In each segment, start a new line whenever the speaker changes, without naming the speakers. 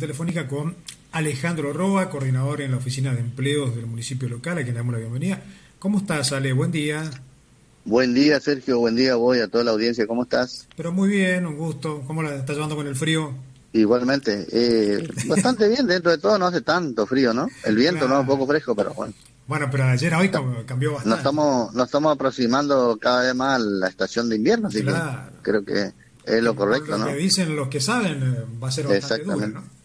telefónica con Alejandro Roa, coordinador en la oficina de empleos del municipio local, a quien le damos la bienvenida. ¿Cómo estás, Ale? Buen día.
Buen día, Sergio. Buen día voy a toda la audiencia. ¿Cómo estás?
Pero muy bien, un gusto. ¿Cómo la estás llevando con el frío?
Igualmente. Eh, bastante bien, dentro de todo no hace tanto frío, ¿no? El viento no es un poco fresco, pero bueno.
Bueno, pero ayer a hoy cambió bastante.
Nos estamos, nos estamos aproximando cada vez más a la estación de invierno, así que creo que es lo correcto, ¿no?
Lo que dicen los que saben eh, va a ser bastante duro, ¿no?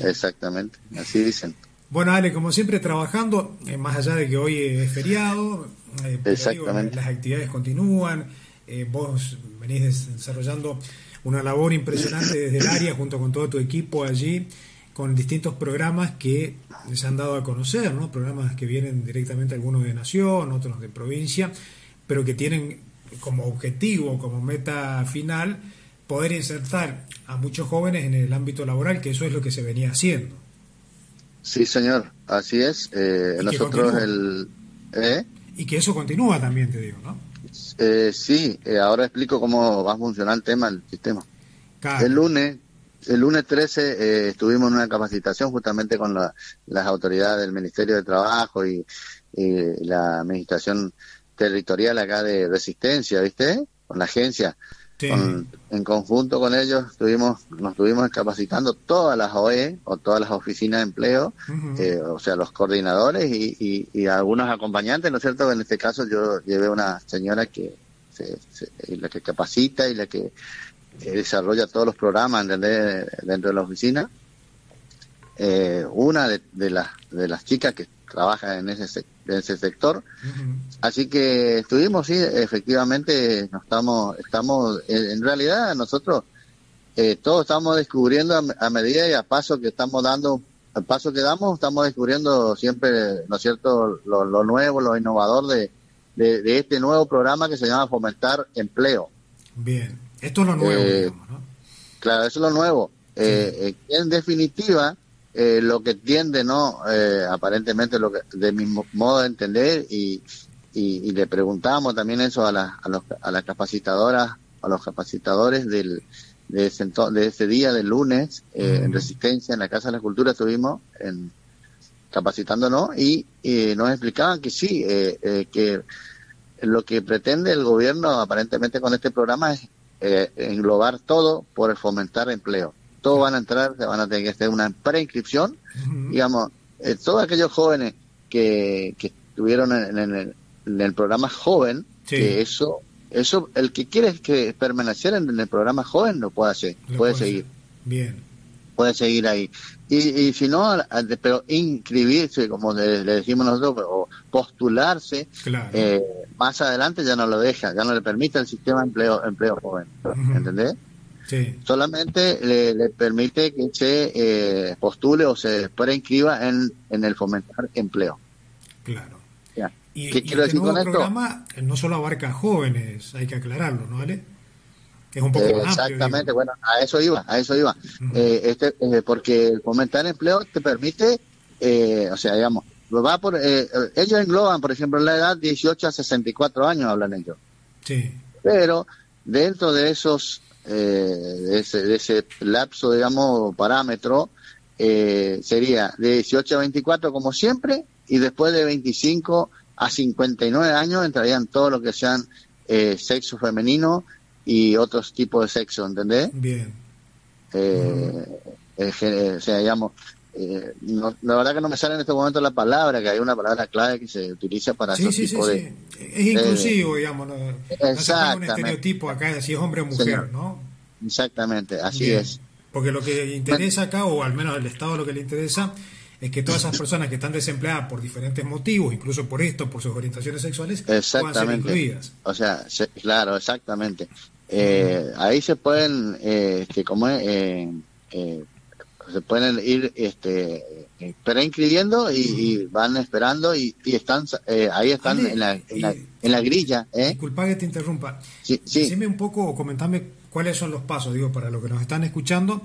Exactamente, así dicen.
Bueno, Ale, como siempre trabajando, eh, más allá de que hoy es feriado, eh, digo, las actividades continúan, eh, vos venís desarrollando una labor impresionante desde el área junto con todo tu equipo allí, con distintos programas que se han dado a conocer, ¿no? programas que vienen directamente algunos de nación, otros de provincia, pero que tienen como objetivo, como meta final, poder insertar a muchos jóvenes en el ámbito laboral, que eso es lo que se venía haciendo.
Sí, señor, así es. Eh, nosotros el... ¿eh?
Y que eso continúa también, te digo, ¿no?
Eh, sí, eh, ahora explico cómo va a funcionar el tema, el sistema. Claro. El lunes, el lunes 13 eh, estuvimos en una capacitación justamente con la, las autoridades del Ministerio de Trabajo y, y la Administración Territorial acá de Resistencia, ¿viste? Con la agencia. Sí. Con, en conjunto con ellos estuvimos, nos estuvimos capacitando todas las OE o todas las oficinas de empleo, uh -huh. eh, o sea, los coordinadores y, y, y, algunos acompañantes, ¿no es cierto? En este caso yo llevé una señora que se, se, la que capacita y la que desarrolla todos los programas ¿entendés? dentro de la oficina. Eh, una de, de, las de las chicas que trabaja en ese, en ese sector. Uh -huh. Así que estuvimos, sí, efectivamente, nos estamos, estamos, en realidad nosotros eh, todos estamos descubriendo a, a, medida y a paso que estamos dando, al paso que damos, estamos descubriendo siempre, ¿no es cierto?, lo, lo nuevo, lo innovador de, de, de, este nuevo programa que se llama Fomentar Empleo.
Bien, esto es lo nuevo, eh, digamos, ¿no?
Claro, eso es lo nuevo. Sí. Eh, en definitiva, eh, lo que tiende, ¿no? Eh, aparentemente, lo que, de mi modo de entender, y, y, y le preguntamos también eso a, la, a, los, a las capacitadoras, a los capacitadores del, de, ese, de ese día del lunes, eh, en Resistencia, en la Casa de la Cultura, estuvimos en, capacitándonos y, y nos explicaban que sí, eh, eh, que lo que pretende el gobierno aparentemente con este programa es eh, englobar todo por fomentar empleo todos van a entrar, se van a tener que hacer una preinscripción, uh -huh. digamos, eh, todos aquellos jóvenes que, que estuvieron en, en, el, en, el, programa joven, sí. que eso, eso, el que quiere que permanecer en, el programa joven lo puede hacer, lo puede, puede seguir.
Bien.
Puede seguir ahí. Y, y si no, pero inscribirse, como le, le decimos nosotros, o postularse,
claro.
eh, más adelante ya no lo deja, ya no le permite el sistema de empleo, empleo joven. Uh -huh. ¿Entendés?
Sí.
Solamente le, le, permite que se eh, postule o se preinscriba en, en el fomentar empleo.
Claro.
Ya.
Y, ¿Qué y quiero este decir con esto? programa no solo abarca jóvenes, hay que aclararlo, ¿no, Ale?
Es un poco eh, más Exactamente, amplio, bueno, a eso iba, a eso iba. Uh -huh. eh, este, eh, porque el fomentar empleo te permite, eh, o sea, digamos, va por, ellos engloban, por ejemplo, la edad 18 a 64 años, hablan ellos.
Sí.
Pero dentro de esos eh, de, ese, de, ese, lapso, digamos, parámetro, eh, sería de 18 a 24 como siempre, y después de 25 a 59 años entrarían todo lo que sean eh, sexo femenino y otros tipos de sexo, ¿entendés?
Bien.
Eh, mm. o sea, digamos, eh, no, la verdad que no me sale en este momento la palabra, que hay una palabra clave que se utiliza para
sí, sí, tipo sí, de... Es inclusivo, eh, digamos, no,
exactamente.
no un estereotipo acá de si es hombre o mujer,
Señor.
¿no?
Exactamente, así
Bien.
es.
Porque lo que interesa acá, o al menos el Estado lo que le interesa, es que todas esas personas que están desempleadas por diferentes motivos, incluso por esto, por sus orientaciones sexuales, puedan ser incluidas.
O sea, se, claro, exactamente. Eh, ahí se pueden, eh, que como es, eh, se pueden ir este eh, preinscribiendo y, y, van esperando y, y están eh, ahí están Ale, en, la, en, la, en, la, grilla ¿eh?
disculpa que te interrumpa
sí, sí.
Decime un poco o comentame cuáles son los pasos digo para los que nos están escuchando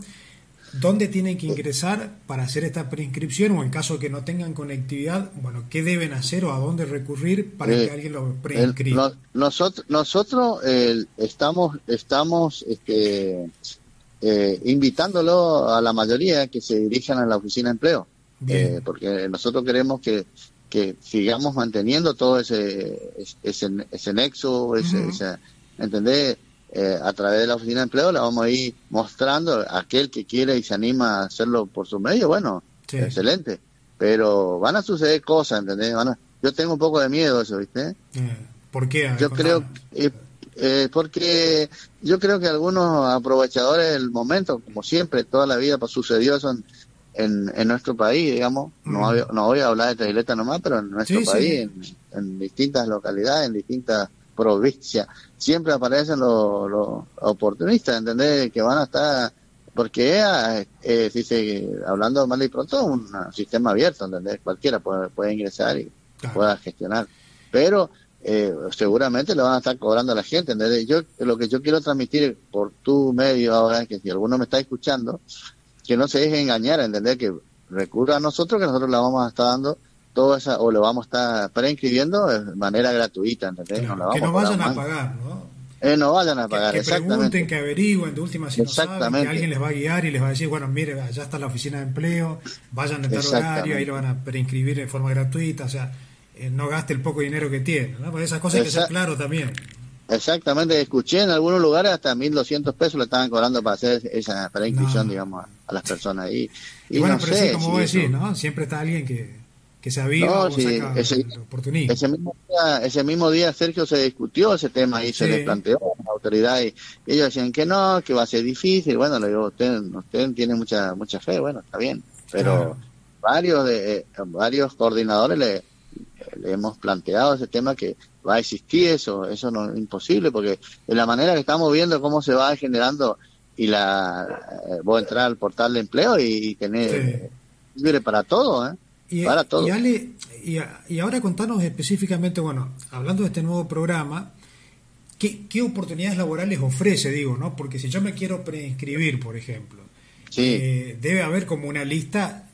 dónde tienen que ingresar para hacer esta preinscripción o en caso que no tengan conectividad bueno qué deben hacer o a dónde recurrir para eh, que alguien lo preinscriba
no, nosotros nosotros estamos estamos este eh, invitándolo a la mayoría que se dirijan a la oficina de empleo, eh, porque nosotros queremos que, que sigamos manteniendo todo ese, ese, ese nexo, ese, ¿entendés? Eh, a través de la oficina de empleo le vamos a ir mostrando a aquel que quiere y se anima a hacerlo por su medio, bueno, excelente. Pero van a suceder cosas, ¿entendés? Van yo tengo un poco de miedo eso, ¿viste?
¿Por qué?
Yo creo, eh, porque yo creo que algunos aprovechadores del momento, como siempre, toda la vida sucedió eso en, en, nuestro país, digamos, no, mm. no voy a hablar de Traileta nomás, pero en nuestro país, En, distintas localidades, en distintas provincias, siempre aparecen los, los oportunistas, ¿entendés? Que van a estar, porque es, eh, hablando mal y pronto, un sistema abierto, ¿entendés? Cualquiera puede, puede ingresar y pueda gestionar. Pero eh, seguramente lo van a estar cobrando a la gente. ¿entendés? Yo lo que yo quiero transmitir por tu medio ahora es que si alguno me está escuchando, que no se deje engañar, entender que recurra a nosotros, que nosotros le vamos a estar dando toda esa, o le vamos a estar preinscribiendo de manera gratuita, ¿entendés?
que no vayan a pagar, ¿no?
Eh, no vayan a pagar,
que,
que pregunten,
que averigüen, de última si no saben, que alguien les va a guiar y les va a decir, bueno, mire, allá está la oficina de empleo, vayan a tal horario, ahí lo van a preinscribir de forma gratuita, o sea, eh, no gaste el poco dinero que tiene. ¿no? esas cosas hay que ser claro también.
Exactamente, escuché en algunos lugares hasta 1.200 pesos le estaban cobrando para hacer esa para inscripción, digamos, a, las personas. Y,
y, bueno, pero sí, como vos decís, ¿no? Siempre está alguien que, que se aviva no, o saca ese, oportunidad.
Ese mismo, día, ese mismo día, Sergio, se discutió ese tema y se le planteó a la autoridad y, ellos decían que no, que va a ser difícil. Bueno, le digo, usted, usted tiene mucha mucha fe, bueno, está bien. Pero varios de eh, varios coordinadores le le hemos planteado ese tema que va a existir eso, eso no es imposible porque de la manera que estamos viendo cómo se va generando y la eh, voy a entrar al portal de empleo y, tener libre para todo, ¿eh?
Y,
para todo.
Y, y, ahora contanos específicamente, bueno, hablando de este nuevo programa, ¿qué, ¿qué, oportunidades laborales ofrece, digo, no? Porque si yo me quiero preinscribir, por ejemplo, eh, debe haber como una lista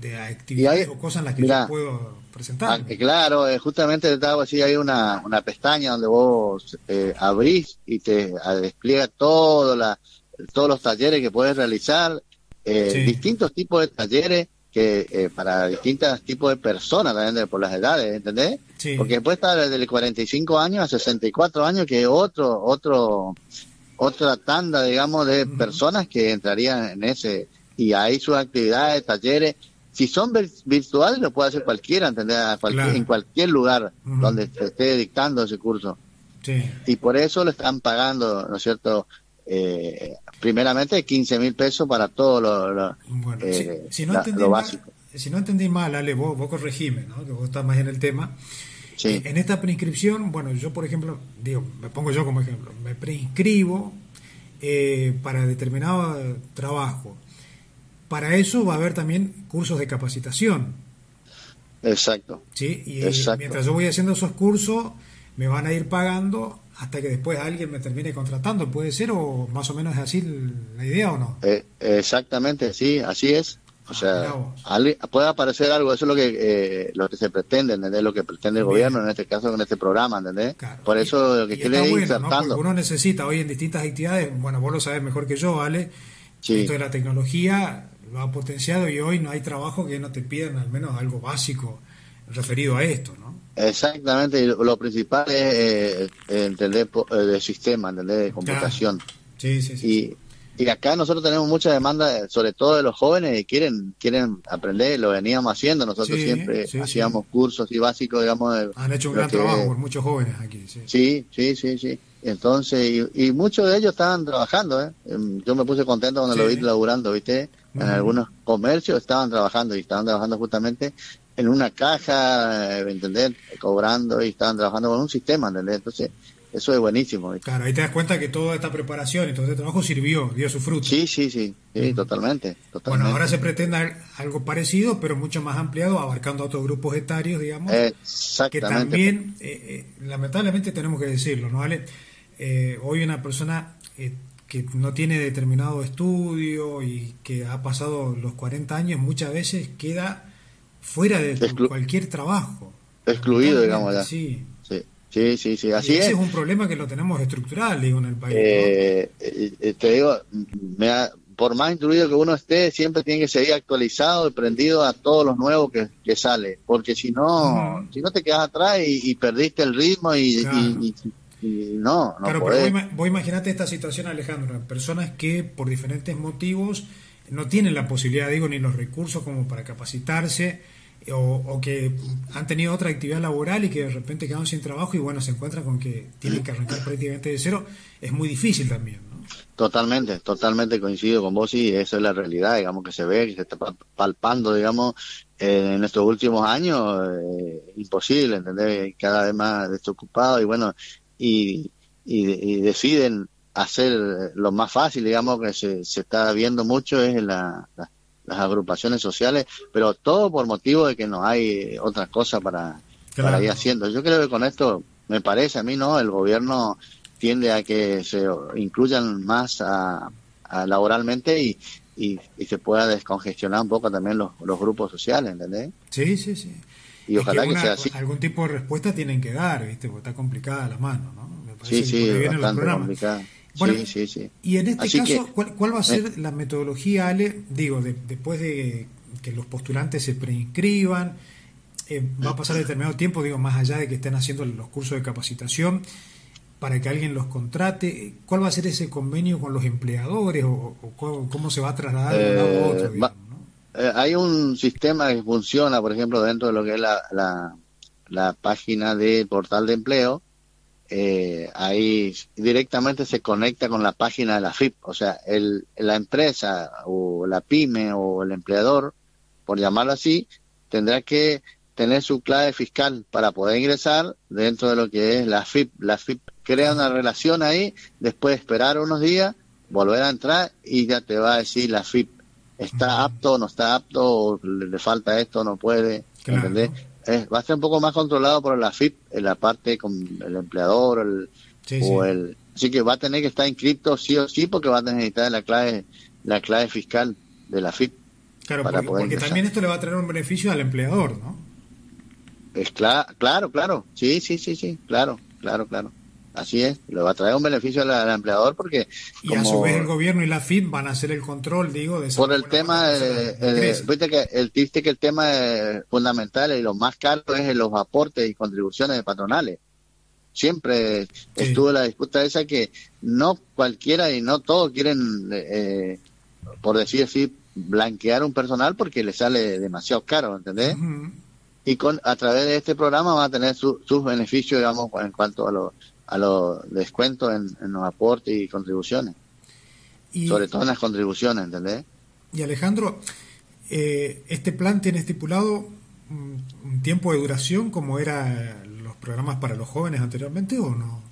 de actividades o cosas en las que yo puedo
Ah, claro, eh, justamente estaba así, hay una, una pestaña donde vos eh, abrís y te despliega todo la, todos los talleres que puedes realizar, eh, distintos tipos de talleres que eh, para distintos tipos de personas también por las edades, ¿entendés? Porque puede estar desde 45 años a 64 años que otro otro otra tanda, digamos, de personas que entrarían en ese y hay sus actividades, talleres si son virtuales, lo puede hacer cualquiera, ¿entendés? en cualquier lugar donde se esté dictando ese curso. Y por eso le están pagando, ¿no es cierto? Eh, primeramente 15 mil pesos para todo lo,
eh, si, no entendí básico. Mal, si no entendí mal, Ale, vos, vos corregime, ¿no? que vos estás más en el tema. Sí. En esta preinscripción, bueno, yo por ejemplo, digo, me pongo yo como ejemplo, me preinscribo eh, para determinado trabajo para eso va a haber también cursos de capacitación.
Exacto.
Sí, y mientras yo voy haciendo esos cursos, me van a ir pagando hasta que después alguien me termine contratando, ¿puede ser? ¿O más o menos es así la idea o no?
Eh, exactamente, sí, así es. O sea, puede aparecer algo, eso es lo que eh, lo que se pretende, ¿entendés? Lo que pretende el gobierno, en este caso con este programa, ¿entendés? Por eso lo que quiere ir insertando.
uno necesita hoy en distintas actividades, bueno, vos lo sabés mejor que yo, ¿vale? Sí. Esto de la tecnología lo ha potenciado y hoy no hay trabajo que no te pidan al menos algo básico referido a esto, ¿no?
Exactamente, lo principal es eh, entender el sistema, entender de computación.
Sí, sí, sí.
Y, y, acá nosotros tenemos mucha demanda, sobre todo de los jóvenes, que quieren quieren aprender, lo veníamos haciendo, nosotros siempre hacíamos cursos y básicos, digamos.
Han hecho un gran trabajo por muchos jóvenes aquí.
Sí, sí, sí, sí. Entonces, y, muchos de ellos estaban trabajando, ¿eh? Em, Yo me puse contento cuando lo vi laburando, ¿viste? En algunos comercios estaban trabajando y estaban trabajando justamente en una caja, ¿me entendés? Cobrando y estaban trabajando con un sistema, ¿entendés? Entonces, eso es buenísimo.
Claro, ahí te das cuenta que toda esta preparación y todo este trabajo sirvió, dio su fruto.
Sí, sí, sí, sí, totalmente, totalmente,
Bueno, ahora se pretende algo parecido, pero mucho más ampliado, abarcando a otros grupos etarios, digamos.
Exactamente.
Que también, eh, eh, lamentablemente tenemos que decirlo, ¿no vale? Eh, hoy una persona que no tiene determinado estudio y que ha pasado los 40 años, muchas veces queda fuera de cualquier trabajo.
Excluido, digamos, ya.
Sí.
sí. Sí, sí, sí, así
ese
es.
es un problema que lo tenemos estructural, digo, en el país.
Eh, eh, te digo, me por más instruido que uno esté, siempre tiene que seguir actualizado y prendido a todos los nuevos que, que sale, porque si no, si no te quedas atrás y, perdiste el ritmo y, no, no
Claro, pero vos, vos imaginate esta situación, Alejandro, personas que por diferentes motivos no tienen la posibilidad, digo, ni los recursos como para capacitarse, o, que han tenido otra actividad laboral y que de repente quedan sin trabajo y bueno, se encuentran con que tienen que arrancar prácticamente de cero, es muy difícil también. ¿no?
Totalmente, totalmente coincido con vos y esa es la realidad, digamos, que se ve, que se está palpando, digamos, en estos últimos años, eh, imposible, ¿entendés? Cada vez más desocupado y bueno, y, y, deciden hacer lo más fácil, digamos, que se, se está viendo mucho es la, la las agrupaciones sociales, pero todo por motivo de que no hay otra cosa para, para ir haciendo. Yo creo que con esto, me parece a mí, ¿no? El gobierno tiende a que se incluyan más a, laboralmente y, y, se pueda descongestionar un poco también los, los grupos sociales, ¿entendés?
Sí, sí, sí.
Y ojalá que, sea así.
Algún tipo de respuesta tienen que dar, ¿viste? Porque está complicada la mano, ¿no?
Me parece sí, sí, bastante complicada sí, sí, sí.
Y en este caso, ¿cuál, va a ser eh. la metodología, Ale? Digo, después de que los postulantes se preinscriban, eh, va a pasar determinado tiempo, digo, más allá de que estén haciendo los cursos de capacitación, para que alguien los contrate. ¿Cuál va a ser ese convenio con los empleadores o, cómo, se va a trasladar de un lado a otro?
Eh, hay un sistema que funciona, por ejemplo, dentro de lo que es la, la, la página del portal de empleo, eh, ahí directamente se conecta con la página de la FIP, o sea, el, la empresa o la pyme o el empleador, por llamarlo así, tendrá que tener su clave fiscal para poder ingresar dentro de lo que es la FIP. La FIP crea una relación ahí, después esperar unos días, volver a entrar y ya te va a decir la FIP está apto, no está apto, le, falta esto, no puede, ¿entendés? va a ser un poco más controlado por la FIP, en la parte con el empleador el, o el... Así que va a tener que estar inscrito sí o sí porque va a necesitar la clave, la clave fiscal de la FIP.
Claro, porque, también esto le va a traer un beneficio al empleador, ¿no?
Es claro, claro, claro. Sí, sí, sí, sí, claro, claro, claro. Así es, le va a traer un beneficio al, empleador porque...
Y a su vez el gobierno y la FIP van a hacer el control, digo, de...
Por el tema, eh, viste que el, viste que el tema fundamental y lo más caro es los aportes y contribuciones patronales. Siempre estuvo la disputa esa que no cualquiera y no todos quieren, eh, por decir así, blanquear un personal porque le sale demasiado caro, ¿entendés? Y con a través de este programa va a tener sus beneficios, digamos, en cuanto a los a los descuentos en, los aportes y contribuciones. Sobre todo en las contribuciones, ¿entendés?
Y Alejandro, eh, ¿este plan tiene estipulado un, tiempo de duración como eran los programas para los jóvenes anteriormente o no?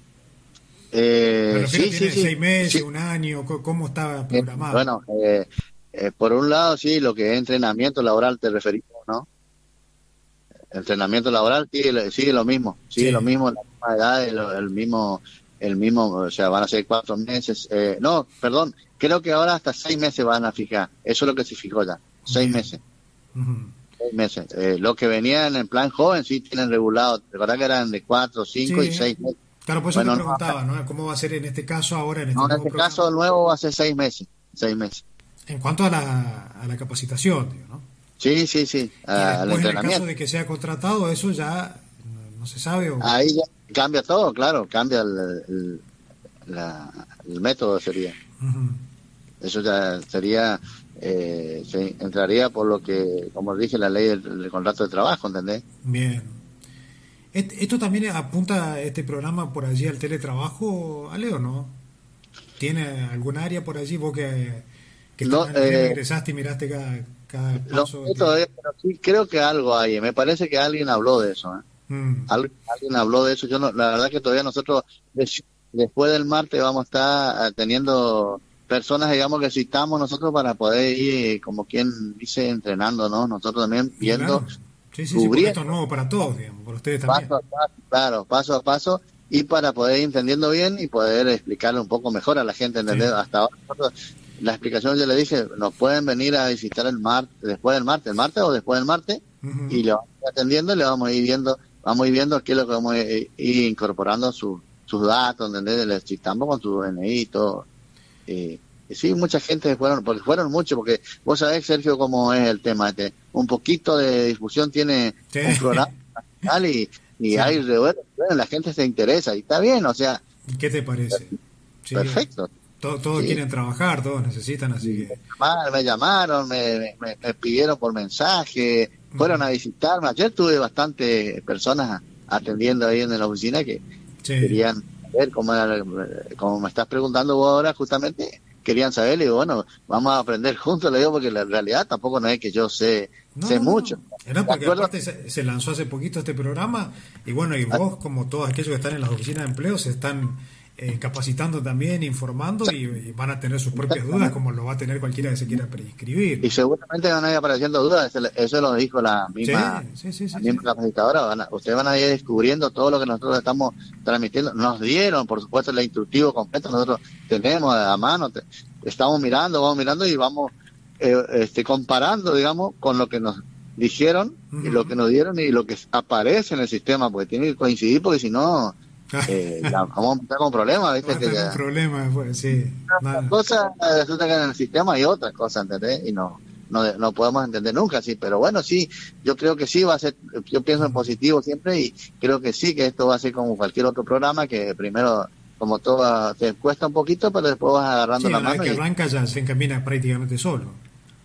Eh, sí, sí,
seis meses, un año? ¿Cómo estaba eh, programado?
bueno, eh, por un lado, sí, lo que es entrenamiento laboral te referimos, ¿no? entrenamiento laboral sigue, sigue lo mismo, sigue lo mismo, la misma edad, el, mismo, el mismo, o sea, van a ser cuatro meses, eh, no, perdón, creo que ahora hasta seis meses van a fijar, eso es lo que se fijó ya, seis meses. Seis meses. Eh, lo que venía en el plan joven sí tienen regulado, de verdad que eran de cuatro, cinco y seis meses.
Claro, pues eso me preguntaba, ¿no? ¿Cómo va a ser en este caso ahora? En este,
no, en este caso nuevo va a ser seis meses, seis meses.
En cuanto a la, a la capacitación, ¿no?
Sí, sí, sí.
en el caso de que sea contratado, eso ya no se sabe.
Ahí ya cambia todo, claro, cambia el, el, método sería. Eso ya sería, eh, se entraría por lo que, como dije, la ley del, contrato de trabajo, ¿entendés?
Bien. ¿Esto también apunta este programa por allí al teletrabajo, Ale, o no? ¿Tiene algún área por allí? Vos que, que no, eh, ingresaste y miraste cada,
no todavía, pero sí creo que algo hay. Me parece que alguien habló de eso. ¿eh? Mm. alguien habló de eso. Yo no, la verdad que todavía nosotros después del martes vamos a estar eh, teniendo personas, digamos, que citamos nosotros para poder ir, como quien dice, entrenando, ¿no? Nosotros también viendo.
Sí, sí, sí, esto es nuevo para todos, digamos, para ustedes también.
Paso a paso, claro, paso a paso y para poder ir entendiendo bien y poder explicarle un poco mejor a la gente, ¿entendés? Hasta ahora nosotros la explicación yo le dije, nos pueden venir a visitar el martes, después del martes, el martes o después del martes, y le vamos a ir atendiendo y le vamos a ir viendo vamos viendo es lo que vamos a ir incorporando sus datos, ¿entendés? Le estamos con su DNI y todo. Eh, sí, mucha gente fueron, porque fueron muchos, porque vos sabés, Sergio, cómo es el tema. Este, un poquito de discusión tiene un programa y, y hay bueno, la gente se interesa y está bien, o sea.
¿Qué te parece?
Perfecto.
Todos, quieren trabajar, todos necesitan, así que...
Me llamaron, me, me, pidieron por mensaje, fueron a visitarme. Ayer tuve bastante personas atendiendo ahí en la oficina que querían ver cómo, era, como me estás preguntando vos ahora, justamente querían saber, y bueno, vamos a aprender juntos, le digo, porque la realidad tampoco no es que yo sé, sé mucho.
No, porque aparte se, lanzó hace poquito este programa, y bueno, y vos, como todos aquellos que están en las oficinas de empleo, se están eh, capacitando también, informando y, van a tener sus propias dudas, como lo va a tener cualquiera que se quiera prescribir.
Y seguramente van a ir apareciendo dudas, eso lo dijo la misma, capacitadora. ustedes van a ir descubriendo todo lo que nosotros estamos transmitiendo. Nos dieron, por supuesto, el instructivo completo, nosotros tenemos a mano, estamos mirando, vamos mirando y vamos eh, este, comparando, digamos, con lo que nos dijeron y lo que nos dieron y lo que aparece en el sistema, porque tiene que coincidir, porque si no eh, vamos a estar con problemas, ¿viste? Que
con problemas, pues, sí.
Cosas, resulta que en el sistema hay otras cosas, ¿entendés? Y no, no, no podemos entender nunca, sí, pero bueno, sí, yo creo que sí va a ser, yo pienso en positivo siempre y creo que sí, que esto va a ser como cualquier otro programa que primero como todo te cuesta un poquito, pero después vas agarrando la mano.
que arranca ya se encamina prácticamente solo.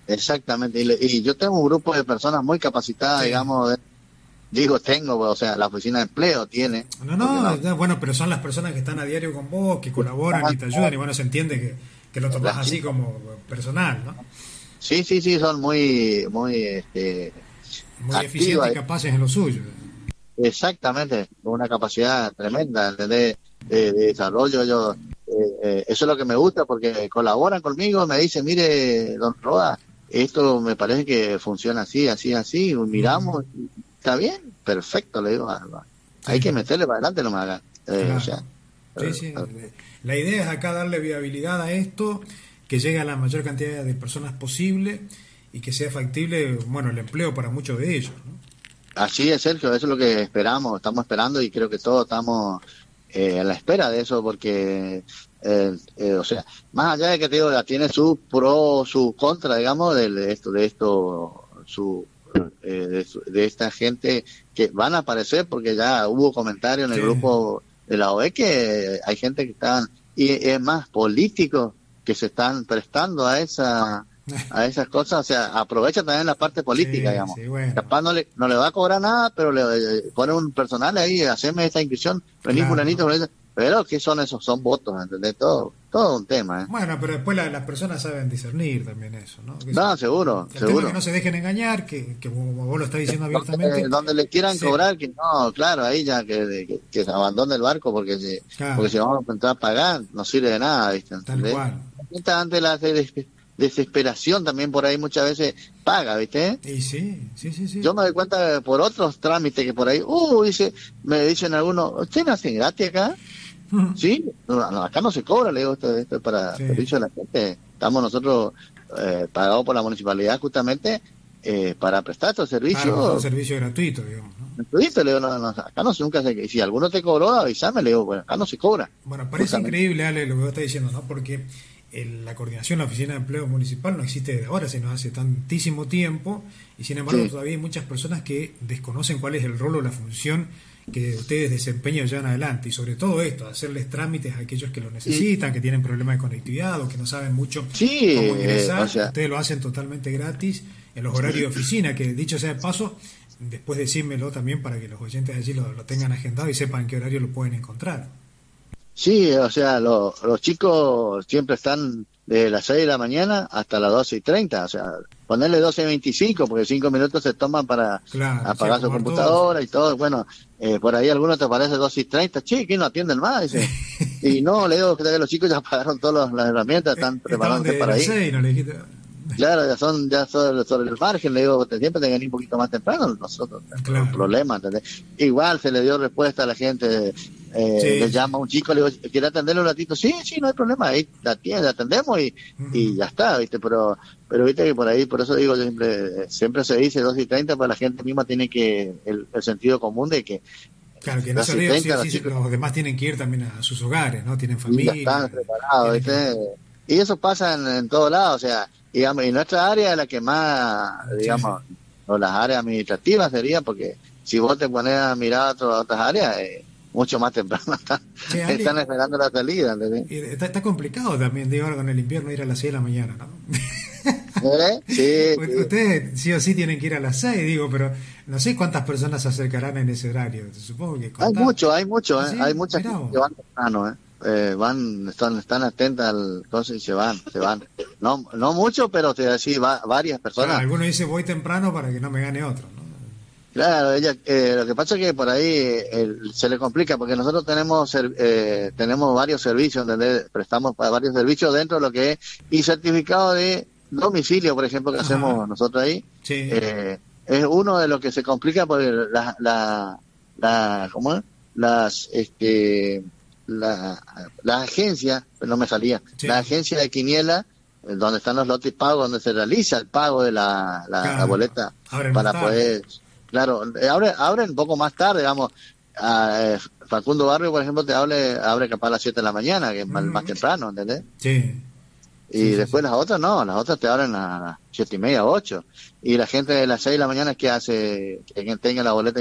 Exactamente, y, y, yo tengo un grupo de personas muy capacitadas, digamos, de, Digo, tengo, o sea, la oficina de empleo tiene.
No, no, bueno, pero son las personas que están a diario con vos, que colaboran y te ayudan, y bueno, se entiende que, que lo tomas así como personal, ¿no?
Sí, sí, sí, son muy, muy, este,
muy eficientes y capaces en lo suyo.
Exactamente, una capacidad tremenda de, de, desarrollo. Yo, eh, eh, eso es lo que me gusta porque colaboran conmigo, me dicen, mire, don Roa, esto me parece que funciona así, así, así, miramos, está bien, perfecto, le digo, hay que meterle para adelante, no me haga. Eh,
eh, la idea es acá darle viabilidad a esto, que llegue a la mayor cantidad de personas posible y que sea factible, bueno, el empleo para muchos de ellos.
Así es, Sergio, eso es lo que esperamos, estamos esperando y creo que todos estamos eh, a la espera de eso porque, o sea, más allá de que te digo, tiene su pro, su contra, digamos, de esto, de esto, su eh, de, esta gente que van a aparecer porque ya hubo comentarios en el grupo de la OE que hay gente que están y es más políticos que se están prestando a esa a esas cosas, o sea, aprovecha también la parte política, digamos. Capaz no le, no le va a cobrar nada, pero le, pone un personal ahí, haceme esta inscripción, vení claro. Pero ¿qué son esos? Son votos, ¿entendés? Todo, todo un tema. ¿eh?
Bueno, pero después las personas saben discernir también eso, ¿no?
no, seguro, seguro.
que no se dejen engañar, que, que vos lo estás diciendo abiertamente.
Donde, le quieran cobrar, que no, claro, ahí ya que, que, se abandone el barco porque si, porque si vamos a entrar a pagar, no sirve de nada, ¿viste?
Tal cual.
Ante la desesperación también por ahí muchas veces paga, ¿viste?
Y sí, sí, sí, sí.
Yo me doy cuenta por otros trámites que por ahí, uh, dice, me dicen algunos, ¿usted no hace gratis acá? Sí, acá no se cobra, le digo, esto, esto es para servicio de la gente. Estamos nosotros eh, pagados por la municipalidad justamente eh, para prestar estos servicios.
un servicio gratuito, digamos.
Gratuito, le digo, no, no, acá no se nunca se. Si alguno te cobró, avísame, le digo, bueno, acá no se cobra.
Bueno, parece increíble, Ale, lo que vos estás diciendo, ¿no? Porque la coordinación, la oficina de empleo municipal no existe desde ahora, sino hace tantísimo tiempo, y sin embargo todavía hay muchas personas que desconocen cuál es el rol o la función que ustedes desempeñan ya en adelante y sobre todo esto, hacerles trámites a aquellos que lo necesitan, que tienen problemas de conectividad o que no saben mucho cómo ingresar, ustedes lo hacen totalmente gratis en los horarios de oficina, que dicho sea de paso, después decímelo también para que los oyentes allí lo, tengan agendado y sepan en qué horario lo pueden encontrar.
Sí, o sea, los chicos siempre están de las 6 de la mañana hasta las 12 y 30, o sea, ponerle 12 y 25, porque 5 minutos se toman para apagar su computadora y todo, bueno, eh, por ahí algunos te aparece 12 y 30, che, ¿quién no atienden más? Dice. y no, le digo que los chicos ya pagaron todas las herramientas, están preparándose para ahí. Claro, ya son ya sobre, el margen, le digo, siempre tengan un poquito más temprano, nosotros, no problema, ¿entendés? Igual se le dio respuesta a la gente Eh, le llama a un chico, le digo, ¿quiere atenderlo un ratito? Sí, sí, no hay problema, ahí la atiende, atendemos y, y ya está, ¿viste? Pero, pero viste que por ahí, por eso digo, siempre, siempre se dice 2 y 30, pues la gente misma tiene que, el, sentido común de que
Claro, que no se olvide, los, demás tienen que ir también a sus hogares, ¿no? Tienen familia.
están preparados, ¿viste? Y eso pasa en, en todos lados, o sea, digamos, y nuestra área es la que más, digamos, o las áreas administrativas serían, porque si vos te pones a mirar a otras áreas, eh, mucho más temprano están, esperando la salida.
Está, está, complicado también, digo, ahora con el invierno ir a las 6 de la mañana, ¿no?
¿Eh? Sí,
Ustedes sí o sí tienen que ir a las 6, digo, pero no sé cuántas personas se acercarán en ese horario. Supongo que
Hay mucho, hay mucho, ¿eh? hay muchas que van temprano, ¿eh? eh, van, están, están atentas al cosa y se van, se van. No, no mucho, pero te va, varias personas.
Alguno dice voy temprano para que no me gane otro, ¿no?
Claro, ella, eh, lo que pasa es que por ahí se le complica porque nosotros tenemos eh, tenemos varios servicios, donde prestamos varios servicios dentro de lo que es y certificado de domicilio, por ejemplo, que hacemos nosotros ahí. Eh, es uno de los que se complica porque la, la, la ¿cómo es? Las, este, la, la agencia, no me salía, la agencia de Quiniela, eh, donde están los lotes pagos, donde se realiza el pago de la, la, boleta para poder, claro, eh, abre, abre un poco más tarde, digamos, eh, Facundo Barrio, por ejemplo, te abre, abre capaz a las 7 de la mañana, que es más, temprano, ¿entendés?
Sí.
Y después las otras no, las otras te abren a las siete y media, ocho. Y la gente de las seis de la mañana que hace, que tenga la boleta